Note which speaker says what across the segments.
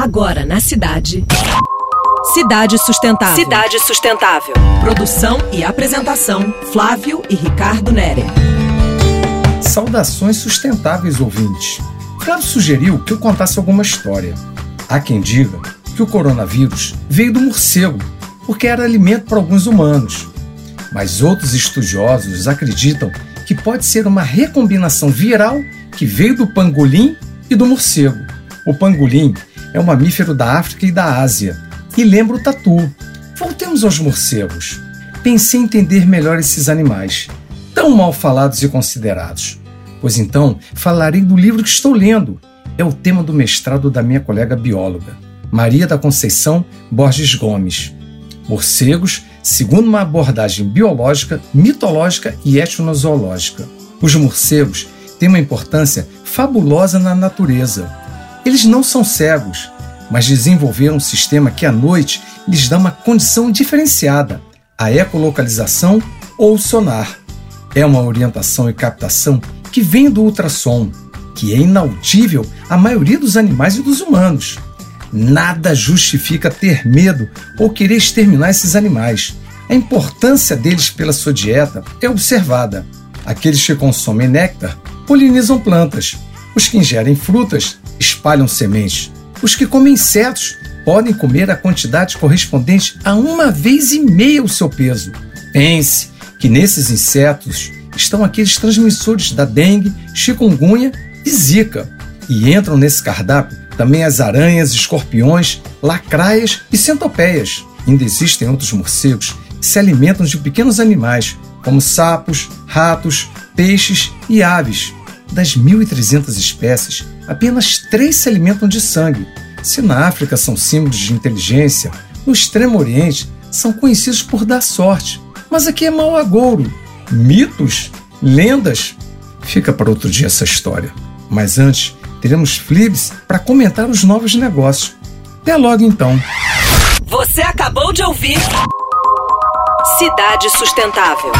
Speaker 1: Agora na cidade. Cidade Sustentável.
Speaker 2: Cidade Sustentável.
Speaker 1: Produção e apresentação: Flávio e Ricardo Nere.
Speaker 3: Saudações sustentáveis, ouvintes. Flávio sugeriu que eu contasse alguma história. Há quem diga que o coronavírus veio do morcego, porque era alimento para alguns humanos. Mas outros estudiosos acreditam que pode ser uma recombinação viral que veio do pangolim e do morcego. O pangolim é um mamífero da África e da Ásia e lembra o tatu. Voltemos aos morcegos. Pensei em entender melhor esses animais, tão mal falados e considerados. Pois então falarei do livro que estou lendo. É o tema do mestrado da minha colega bióloga, Maria da Conceição Borges Gomes. Morcegos, segundo uma abordagem biológica, mitológica e etnozoológica. Os morcegos têm uma importância fabulosa na natureza. Eles não são cegos, mas desenvolveram um sistema que à noite lhes dá uma condição diferenciada, a ecolocalização ou sonar. É uma orientação e captação que vem do ultrassom, que é inaudível à maioria dos animais e dos humanos. Nada justifica ter medo ou querer exterminar esses animais. A importância deles pela sua dieta é observada. Aqueles que consomem néctar polinizam plantas. Os que ingerem frutas espalham sementes. Os que comem insetos podem comer a quantidade correspondente a uma vez e meia o seu peso. Pense que nesses insetos estão aqueles transmissores da dengue, chikungunya e zika. E entram nesse cardápio também as aranhas, escorpiões, lacraias e centopeias. Ainda existem outros morcegos que se alimentam de pequenos animais, como sapos, ratos, peixes e aves. Das 1.300 espécies, apenas três se alimentam de sangue. Se na África são símbolos de inteligência, no Extremo Oriente são conhecidos por dar sorte. Mas aqui é mau agouro. Mitos? Lendas? Fica para outro dia essa história. Mas antes, teremos Flibs para comentar os novos negócios. Até logo então.
Speaker 2: Você acabou de ouvir Cidade Sustentável.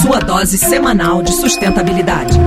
Speaker 1: Sua dose semanal de sustentabilidade.